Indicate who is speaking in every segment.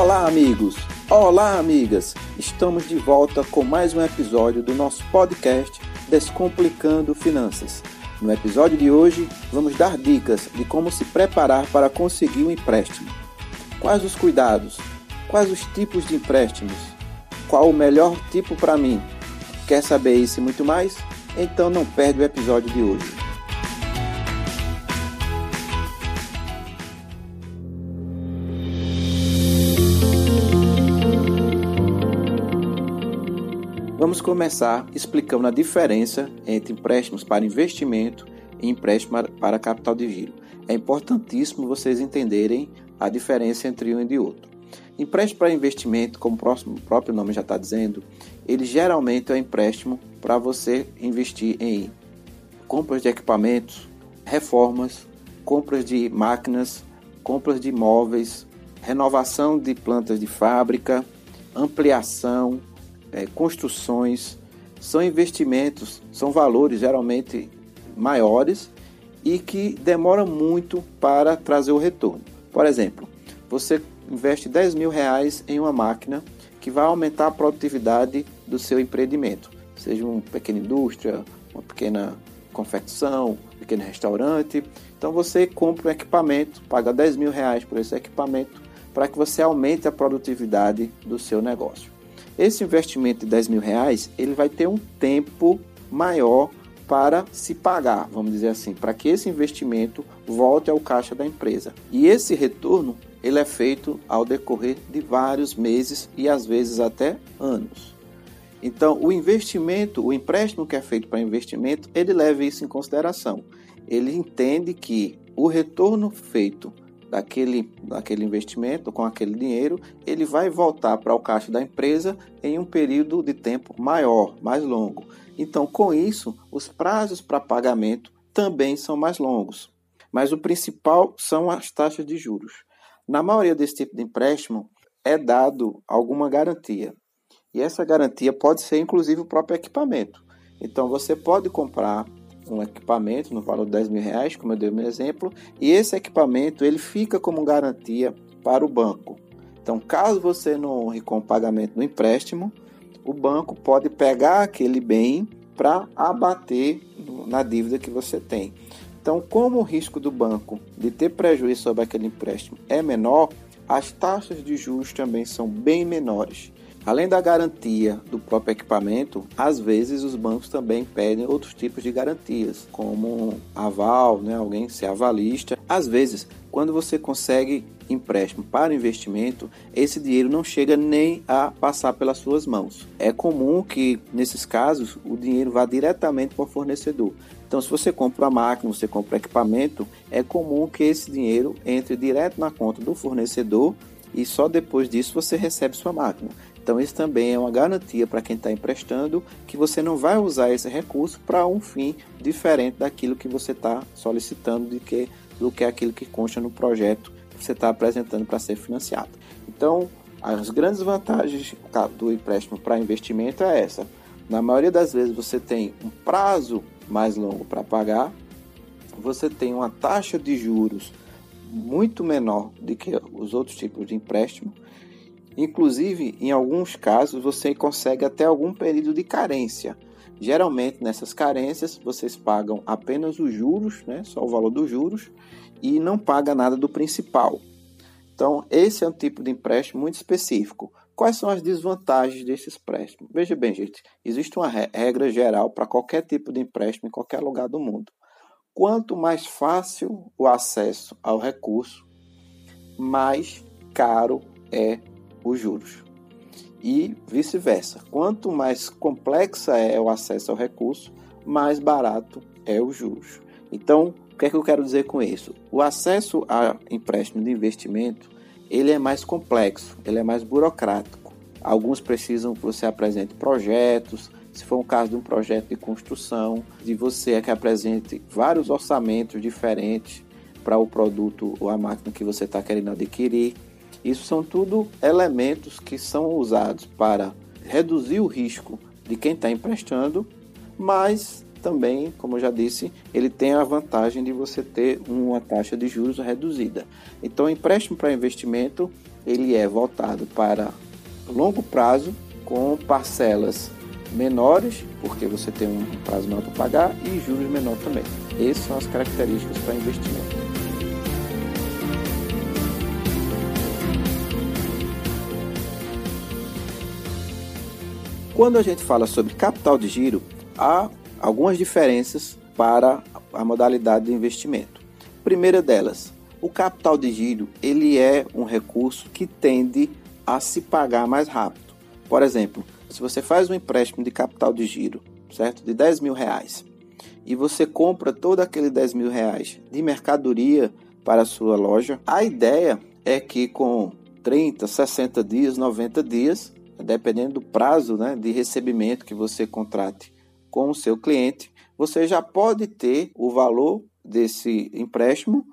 Speaker 1: Olá, amigos! Olá, amigas! Estamos de volta com mais um episódio do nosso podcast Descomplicando Finanças. No episódio de hoje, vamos dar dicas de como se preparar para conseguir um empréstimo. Quais os cuidados? Quais os tipos de empréstimos? Qual o melhor tipo para mim? Quer saber isso e muito mais? Então não perde o episódio de hoje. Vamos começar explicando a diferença entre empréstimos para investimento e empréstimo para capital de giro. É importantíssimo vocês entenderem a diferença entre um e de outro. Empréstimo para investimento, como o próprio nome já está dizendo, ele geralmente é um empréstimo para você investir em compras de equipamentos, reformas, compras de máquinas, compras de imóveis, renovação de plantas de fábrica, ampliação, é, construções, são investimentos, são valores geralmente maiores e que demoram muito para trazer o retorno. Por exemplo, você investe 10 mil reais em uma máquina que vai aumentar a produtividade do seu empreendimento, seja uma pequena indústria, uma pequena confecção, um pequeno restaurante. Então você compra um equipamento, paga 10 mil reais por esse equipamento para que você aumente a produtividade do seu negócio. Esse investimento de 10 mil reais, ele vai ter um tempo maior para se pagar, vamos dizer assim, para que esse investimento volte ao caixa da empresa. E esse retorno, ele é feito ao decorrer de vários meses e às vezes até anos. Então, o investimento, o empréstimo que é feito para investimento, ele leva isso em consideração. Ele entende que o retorno feito daquele, daquele investimento, com aquele dinheiro, ele vai voltar para o caixa da empresa em um período de tempo maior, mais longo. Então, com isso, os prazos para pagamento também são mais longos. Mas o principal são as taxas de juros. Na maioria desse tipo de empréstimo, é dado alguma garantia. E essa garantia pode ser inclusive o próprio equipamento. Então, você pode comprar um equipamento no valor de 10 mil reais, como eu dei o meu exemplo, e esse equipamento ele fica como garantia para o banco. Então, caso você não honre com o pagamento do empréstimo, o banco pode pegar aquele bem para abater na dívida que você tem. Então, como o risco do banco de ter prejuízo sobre aquele empréstimo é menor, as taxas de juros também são bem menores. Além da garantia do próprio equipamento, às vezes os bancos também pedem outros tipos de garantias, como aval, né, alguém ser avalista. Às vezes, quando você consegue empréstimo para investimento, esse dinheiro não chega nem a passar pelas suas mãos. É comum que, nesses casos, o dinheiro vá diretamente para o fornecedor. Então, se você compra uma máquina, você compra equipamento, é comum que esse dinheiro entre direto na conta do fornecedor e só depois disso você recebe sua máquina. Então, isso também é uma garantia para quem está emprestando que você não vai usar esse recurso para um fim diferente daquilo que você está solicitando de que, do que aquilo que consta no projeto que você está apresentando para ser financiado. Então, as grandes vantagens do empréstimo para investimento é essa. Na maioria das vezes você tem um prazo mais longo para pagar, você tem uma taxa de juros muito menor do que os outros tipos de empréstimo Inclusive, em alguns casos, você consegue até algum período de carência. Geralmente, nessas carências, vocês pagam apenas os juros, né, só o valor dos juros, e não paga nada do principal. Então, esse é um tipo de empréstimo muito específico. Quais são as desvantagens desse empréstimo? Veja bem, gente, existe uma regra geral para qualquer tipo de empréstimo em qualquer lugar do mundo. Quanto mais fácil o acesso ao recurso, mais caro é os juros. E vice-versa. Quanto mais complexa é o acesso ao recurso, mais barato é os juros. Então, o que é que eu quero dizer com isso? O acesso a empréstimo de investimento, ele é mais complexo, ele é mais burocrático. Alguns precisam que você apresente projetos, se for um caso de um projeto de construção, de você é que apresente vários orçamentos diferentes para o produto ou a máquina que você está querendo adquirir. Isso são tudo elementos que são usados para reduzir o risco de quem está emprestando, mas também, como eu já disse, ele tem a vantagem de você ter uma taxa de juros reduzida. Então, o empréstimo para investimento ele é voltado para longo prazo com parcelas menores, porque você tem um prazo menor para pagar e juros menor também. Essas são as características para investimento. Quando a gente fala sobre capital de giro, há algumas diferenças para a modalidade de investimento. Primeira delas, o capital de giro ele é um recurso que tende a se pagar mais rápido. Por exemplo, se você faz um empréstimo de capital de giro, certo, de 10 mil reais, e você compra todo aquele 10 mil reais de mercadoria para a sua loja, a ideia é que com 30, 60 dias, 90 dias, dependendo do prazo né, de recebimento que você contrate com o seu cliente, você já pode ter o valor desse empréstimo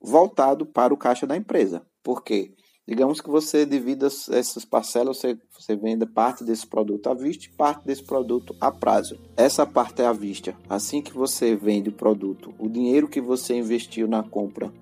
Speaker 1: voltado para o caixa da empresa. Por quê? Digamos que você divida essas parcelas, você, você venda parte desse produto à vista e parte desse produto a prazo. Essa parte é à vista. Assim que você vende o produto, o dinheiro que você investiu na compra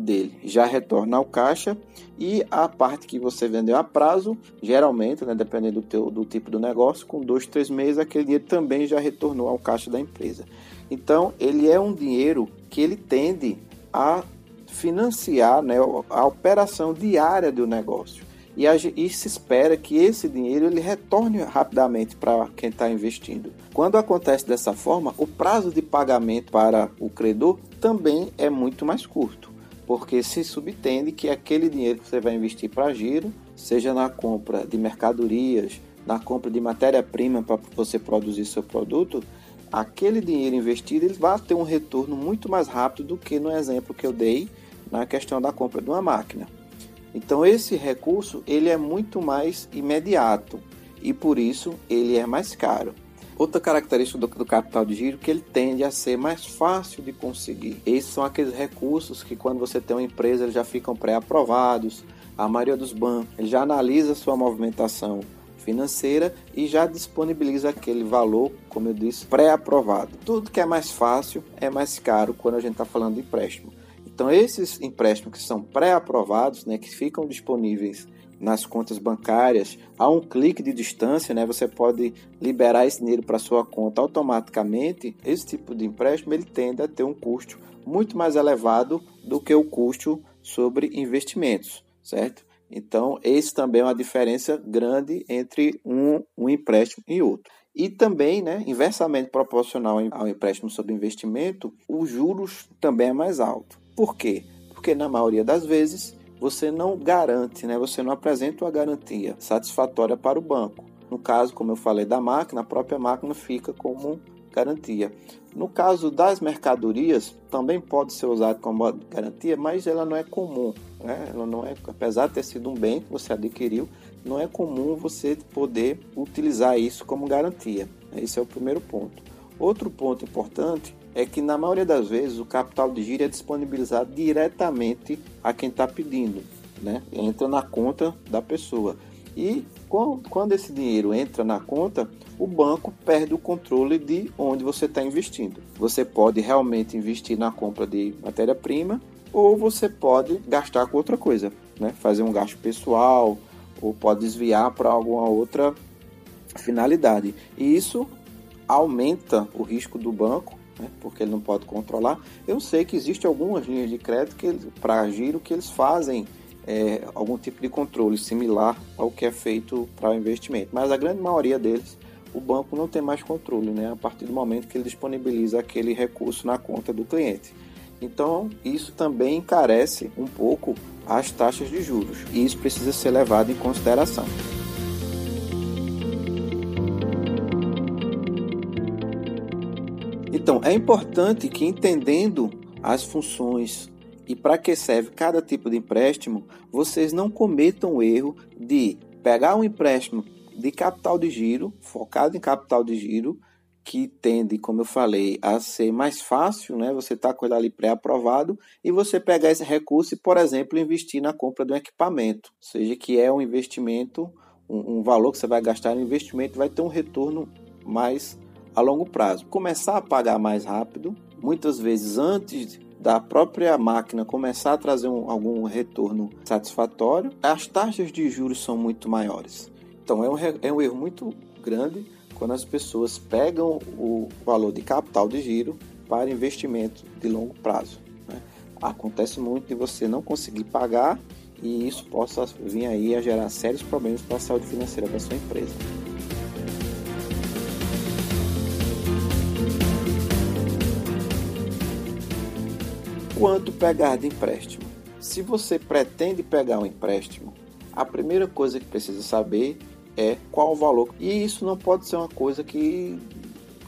Speaker 1: dele já retorna ao caixa e a parte que você vendeu a prazo, geralmente, né, dependendo do, teu, do tipo do negócio, com dois, três meses, aquele dinheiro também já retornou ao caixa da empresa. Então, ele é um dinheiro que ele tende a financiar né, a operação diária do negócio. E, a, e, se espera que esse dinheiro ele retorne rapidamente para quem está investindo. Quando acontece dessa forma, o prazo de pagamento para o credor também é muito mais curto porque se subtende que aquele dinheiro que você vai investir para giro, seja na compra de mercadorias, na compra de matéria-prima para você produzir seu produto, aquele dinheiro investido ele vai ter um retorno muito mais rápido do que no exemplo que eu dei na questão da compra de uma máquina. Então esse recurso ele é muito mais imediato e por isso ele é mais caro. Outra característica do, do, capital de giro é que ele tende a ser mais fácil de conseguir. Esses são aqueles recursos que quando você tem uma empresa eles já ficam pré-aprovados. A maioria dos bancos ele já analisa sua movimentação financeira e já disponibiliza aquele valor, como eu disse, pré-aprovado. Tudo que é mais fácil é mais caro quando a gente está falando de empréstimo. Então esses empréstimos que são pré-aprovados, né, que ficam disponíveis nas contas bancárias a um clique de distância, né? Você pode liberar esse dinheiro para sua conta automaticamente. Esse tipo de empréstimo ele tende a ter um custo muito mais elevado do que o custo sobre investimentos, certo? Então, esse também é uma diferença grande entre um, um empréstimo e outro. E também, né, inversamente proporcional ao empréstimo sobre investimento, os juros também é mais alto. Por quê? Porque na maioria das vezes você não garante, né? você não apresenta uma garantia satisfatória para o banco. No caso, como eu falei da máquina, a própria máquina fica como garantia. No caso das mercadorias, também pode ser usado como garantia, mas ela não é comum. Né? Ela não é, apesar de ter sido um bem que você adquiriu, não é comum você poder utilizar isso como garantia. Esse é o primeiro ponto. Outro ponto importante é que na maioria das vezes o capital de giro é disponibilizado diretamente a quem está pedindo, né? Entra na conta da pessoa. E quando esse dinheiro entra na conta, o banco perde o controle de onde você está investindo. Você pode realmente investir na compra de matéria-prima ou você pode gastar com outra coisa, né? fazer um gasto pessoal ou pode desviar para alguma outra finalidade. E isso aumenta o risco do banco né, porque ele não pode controlar. Eu sei que existe algumas linhas de crédito para giro que eles fazem é, algum tipo de controle similar ao que é feito para o investimento, mas a grande maioria deles o banco não tem mais controle, né, a partir do momento que ele disponibiliza aquele recurso na conta do cliente. Então, isso também encarece um pouco as taxas de juros, e isso precisa ser levado em consideração. Então, é importante que entendendo as funções e para que serve cada tipo de empréstimo, vocês não cometam o erro de pegar um empréstimo de capital de giro, focado em capital de giro, que tende, como eu falei, a ser mais fácil, né? Você está com ele ali pré-aprovado e você pegar esse recurso e, por exemplo, investir na compra de um equipamento, ou seja, que é um investimento, um, um valor que você vai gastar no investimento vai ter um retorno mais a longo prazo. Começar a pagar mais rápido, muitas vezes antes da própria máquina começar a trazer um, algum retorno satisfatório, as taxas de juros são muito maiores. Então é um, é um erro muito grande quando as pessoas pegam o valor de capital de giro para investimento de longo prazo. Né? Acontece muito de você não conseguir pagar e isso possa vir aí a gerar sérios problemas para a saúde financeira da sua empresa. Quanto pegar de empréstimo? Se você pretende pegar um empréstimo, a primeira coisa que precisa saber é qual o valor. E isso não pode ser uma coisa que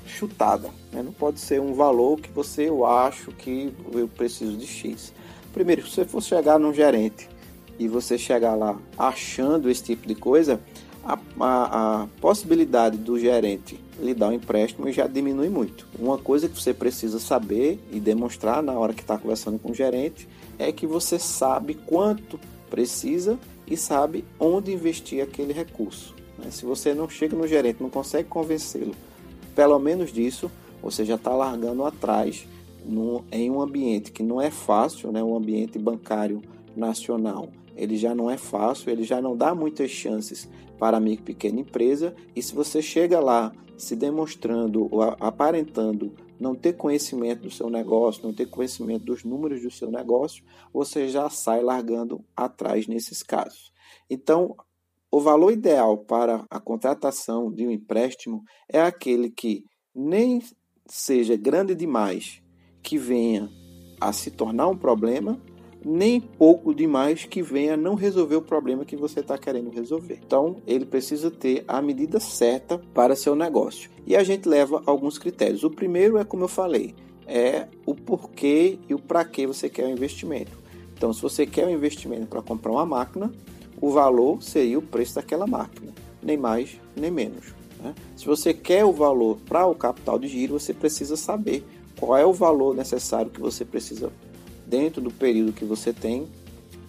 Speaker 1: chutada, né? não pode ser um valor que você eu acho que eu preciso de X. Primeiro, se você for chegar num gerente e você chegar lá achando esse tipo de coisa, a, a, a, possibilidade do gerente lhe dar um empréstimo já diminui muito. Uma coisa que você precisa saber e demonstrar na hora que está conversando com o gerente é que você sabe quanto precisa e sabe onde investir aquele recurso. Né? Se você não chega no gerente, não consegue convencê-lo, pelo menos disso, você já está largando atrás no, em um ambiente que não é fácil, né? um ambiente bancário nacional ele já não é fácil, ele já não dá muitas chances para a micro e pequena empresa. E se você chega lá se demonstrando ou aparentando não ter conhecimento do seu negócio, não ter conhecimento dos números do seu negócio, você já sai largando atrás nesses casos. Então, o valor ideal para a contratação de um empréstimo é aquele que nem seja grande demais que venha a se tornar um problema, nem pouco demais que venha não resolver o problema que você está querendo resolver. Então, ele precisa ter a medida certa para seu negócio. E a gente leva alguns critérios. O primeiro é, como eu falei, é o porquê e o para que você quer o investimento. Então, se você quer um investimento para comprar uma máquina, o valor seria o preço daquela máquina, nem mais nem menos. Né? Se você quer o valor para o capital de giro, você precisa saber qual é o valor necessário que você precisa dentro do período que você tem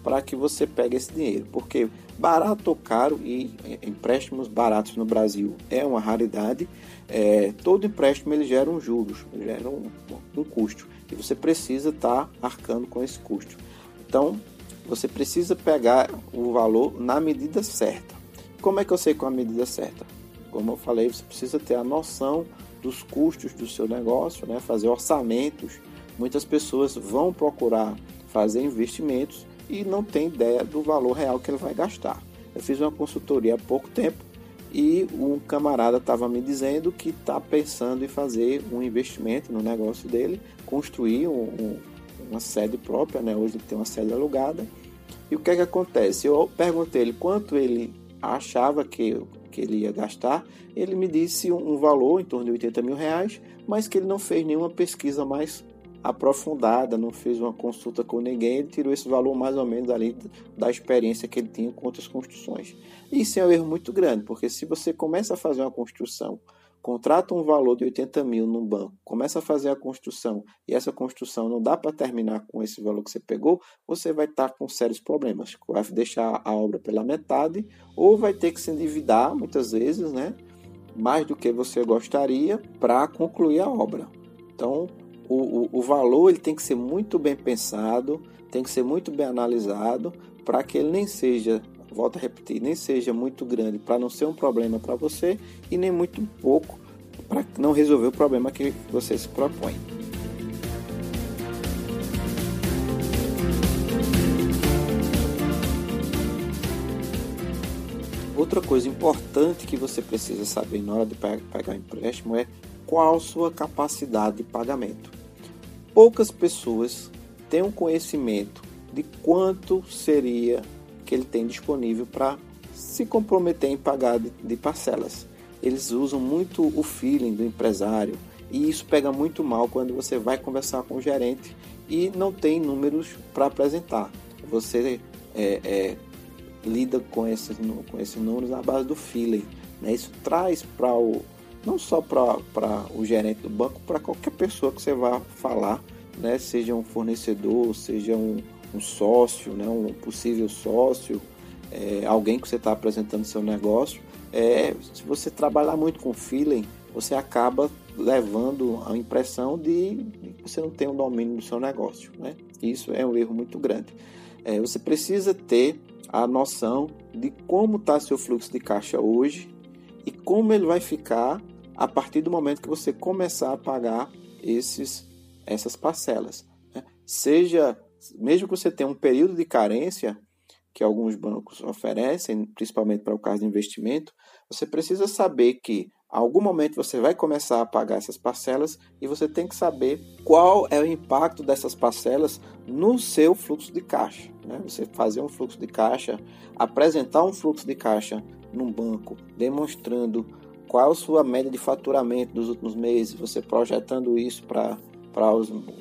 Speaker 1: para que você pegue esse dinheiro. Porque barato ou caro e empréstimos baratos no Brasil é uma raridade. É, todo empréstimo ele gera um juros, gera um, um custo e você precisa estar tá arcando com esse custo. Então você precisa pegar o valor na medida certa. Como é que eu sei qual é a medida certa? Como eu falei, você precisa ter a noção dos custos do seu negócio, né? fazer orçamentos Muitas pessoas vão procurar fazer investimentos e não tem ideia do valor real que ele vai gastar. Eu fiz uma consultoria há pouco tempo e um camarada estava me dizendo que está pensando em fazer um investimento no negócio dele, construir um, um, uma sede própria, né? hoje tem uma sede alugada. E o que é que acontece? Eu perguntei ele quanto ele achava que, que ele ia gastar, ele me disse um, um valor em torno de 80 mil reais, mas que ele não fez nenhuma pesquisa mais aprofundada, não fez uma consulta com ninguém, ele tirou esse valor mais ou menos ali da experiência que ele tinha com outras construções. Isso é um erro muito grande, porque se você começa a fazer uma construção, contrata um valor de 80 mil no banco, começa a fazer a construção e essa construção não dá para terminar com esse valor que você pegou, você vai estar com sérios problemas. Vai deixar a obra pela metade ou vai ter que se endividar muitas vezes, né? Mais do que você gostaria para concluir a obra. Então, o, o, o valor ele tem que ser muito bem pensado, tem que ser muito bem analisado para que ele nem seja, volto a repetir, nem seja muito grande para não ser um problema para você e nem muito pouco para não resolver o problema que você se propõe. Outra coisa importante que você precisa saber na hora de pegar um empréstimo é qual sua capacidade de pagamento. Poucas pessoas têm um conhecimento de quanto seria que ele tem disponível para se comprometer em pagar de, de parcelas. Eles usam muito o feeling do empresário e isso pega muito mal quando você vai conversar com o gerente e não tem números para apresentar. Você é, é, lida com esses, com esses números na base do feeling. Né? Isso traz para o, não só para o gerente do banco, para qualquer pessoa que você vá falar, né, seja um fornecedor, seja um, um sócio, né, um possível sócio, é, alguém que você está apresentando seu negócio. É, se você trabalhar muito com feeling, você acaba levando a impressão de que você não tem o um domínio do seu negócio. Né? Isso é um erro muito grande. É, você precisa ter a noção de como está seu fluxo de caixa hoje e como ele vai ficar a partir do momento que você começar a pagar esses, essas parcelas. Né? Seja, mesmo que você tenha um período de carência, que alguns bancos oferecem, principalmente para o caso de investimento, você precisa saber que algum momento você vai começar a pagar essas parcelas e você tem que saber qual é o impacto dessas parcelas no seu fluxo de caixa. Né? Você fazer um fluxo de caixa, apresentar um fluxo de caixa num banco, demonstrando qual a sua média de faturamento dos últimos meses, você projetando isso para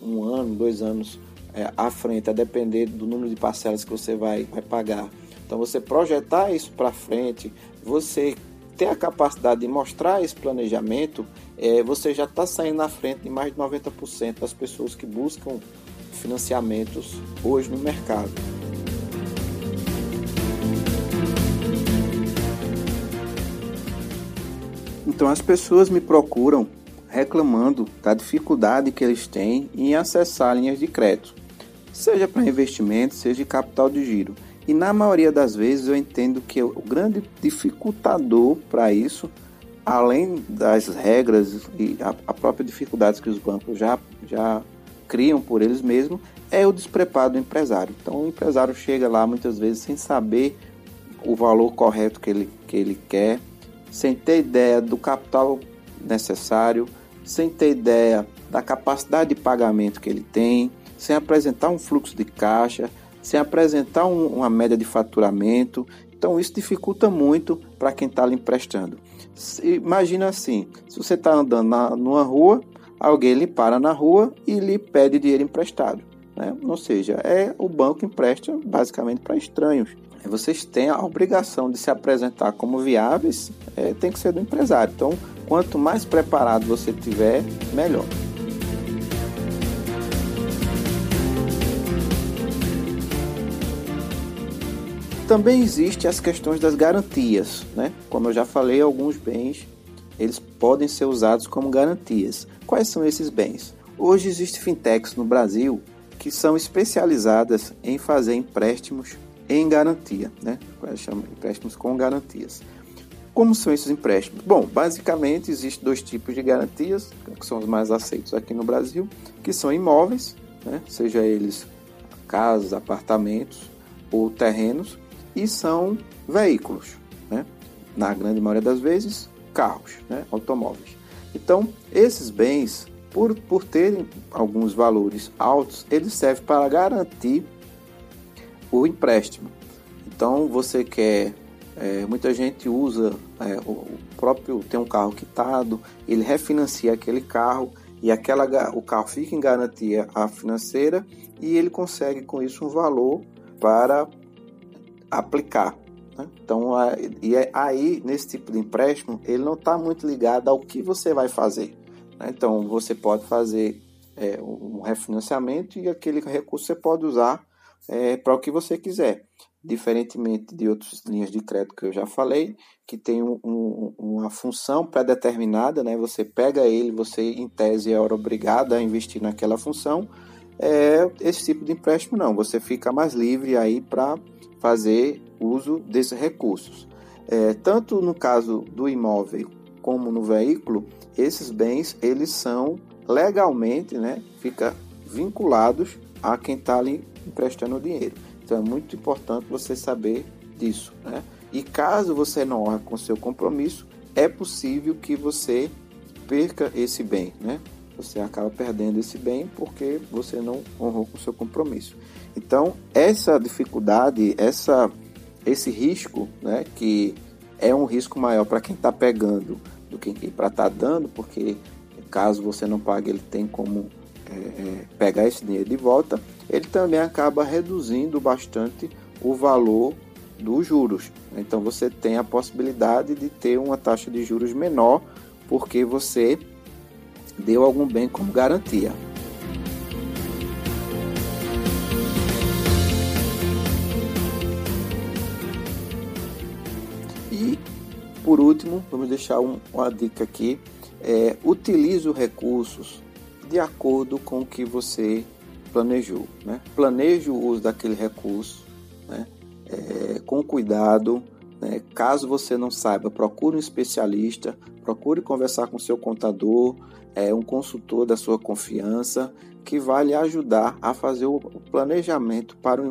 Speaker 1: um ano, dois anos é, à frente, a depender do número de parcelas que você vai, vai pagar. Então, você projetar isso para frente, você ter a capacidade de mostrar esse planejamento, é, você já está saindo na frente de mais de 90% das pessoas que buscam financiamentos hoje no mercado. Então as pessoas me procuram reclamando da dificuldade que eles têm em acessar linhas de crédito, seja para investimento, seja de capital de giro. E na maioria das vezes eu entendo que o grande dificultador para isso, além das regras e a, a própria dificuldade que os bancos já, já criam por eles mesmos, é o despreparo do empresário. Então o empresário chega lá muitas vezes sem saber o valor correto que ele, que ele quer, sem ter ideia do capital necessário, sem ter ideia da capacidade de pagamento que ele tem, sem apresentar um fluxo de caixa, sem apresentar um, uma média de faturamento. Então, isso dificulta muito para quem está lhe emprestando. Se, imagina assim: se você está andando na, numa rua, alguém lhe para na rua e lhe pede dinheiro emprestado. Né? Ou seja, é o banco empresta basicamente para estranhos. Vocês têm a obrigação de se apresentar como viáveis, é, tem que ser do empresário. Então, quanto mais preparado você tiver, melhor. Também existem as questões das garantias, né? Como eu já falei, alguns bens eles podem ser usados como garantias. Quais são esses bens? Hoje existem fintechs no Brasil que são especializadas em fazer empréstimos em garantia, né? Chama empréstimos com garantias. Como são esses empréstimos? Bom, basicamente existem dois tipos de garantias que são os mais aceitos aqui no Brasil, que são imóveis, né? seja eles casas, apartamentos ou terrenos, e são veículos, né? na grande maioria das vezes, carros, né? automóveis. Então, esses bens, por, por terem alguns valores altos, eles servem para garantir o empréstimo. Então, você quer. É, muita gente usa é, o próprio tem um carro quitado, ele refinancia aquele carro e aquela, o carro fica em garantia financeira e ele consegue com isso um valor para aplicar. Né? Então, e é aí, nesse tipo de empréstimo, ele não está muito ligado ao que você vai fazer. Né? Então, você pode fazer é, um refinanciamento e aquele recurso você pode usar é, para o que você quiser. Diferentemente de outras linhas de crédito que eu já falei, que tem um, um, uma função pré-determinada, né? você pega ele, você em tese é obrigado a investir naquela função. É, esse tipo de empréstimo não, você fica mais livre aí para fazer uso desses recursos. É, tanto no caso do imóvel como no veículo, esses bens eles são legalmente, né, fica vinculados a quem está ali emprestando o dinheiro. Então é muito importante você saber disso, né? E caso você não honre com seu compromisso, é possível que você perca esse bem, né? Você acaba perdendo esse bem porque você não honrou com seu compromisso. Então, essa dificuldade, essa, esse risco, né, que é um risco maior para quem está pegando do que para estar tá dando, porque caso você não pague, ele tem como é, é, pegar esse dinheiro de volta, ele também acaba reduzindo bastante o valor dos juros. Então você tem a possibilidade de ter uma taxa de juros menor porque você deu algum bem como garantia. Por último, vamos deixar um, uma dica aqui. é, utilize os recursos de acordo com o que você planejou. Né? Planeje o uso daquele recurso né? É, com cuidado. Né? Caso você não saiba, procure um especialista, procure conversar com seu contador, é, um consultor da sua confiança, que vai lhe ajudar a fazer o planejamento para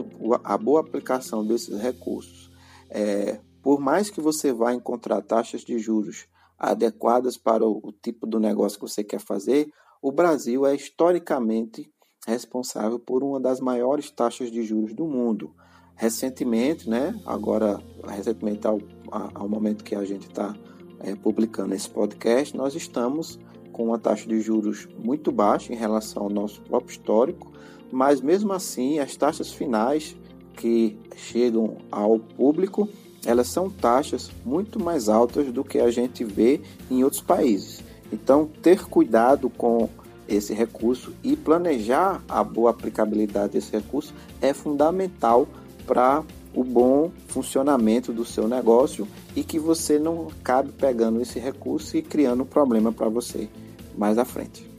Speaker 1: a boa aplicação desses recursos. É, por mais que você vá encontrar taxas de juros adequadas para o, tipo do negócio que você quer fazer, o Brasil é historicamente responsável por uma das maiores taxas de juros do mundo. Recentemente, né, agora recentemente ao, ao momento que a gente está é, publicando esse podcast, nós estamos com uma taxa de juros muito baixa em relação ao nosso próprio histórico, mas mesmo assim as taxas finais que chegam ao público elas são taxas muito mais altas do que a gente vê em outros países. Então, ter cuidado com esse recurso e planejar a boa aplicabilidade desse recurso é fundamental para o bom funcionamento do seu negócio e que você não acabe pegando esse recurso e criando um problema para você mais à frente.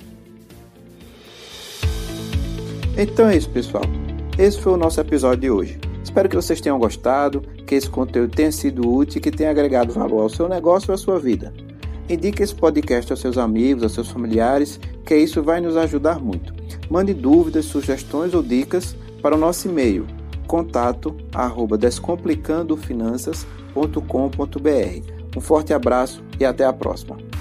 Speaker 1: Então é isso, pessoal. Esse foi o nosso episódio de hoje. Espero que vocês tenham gostado, que esse conteúdo tenha sido útil e que tenha agregado valor ao seu negócio ou à sua vida. Indique esse podcast aos seus amigos, aos seus familiares, que isso vai nos ajudar muito. Mande dúvidas, sugestões ou dicas para o nosso e-mail contato descomplicandofinanças.com.br. Um forte abraço e até a próxima.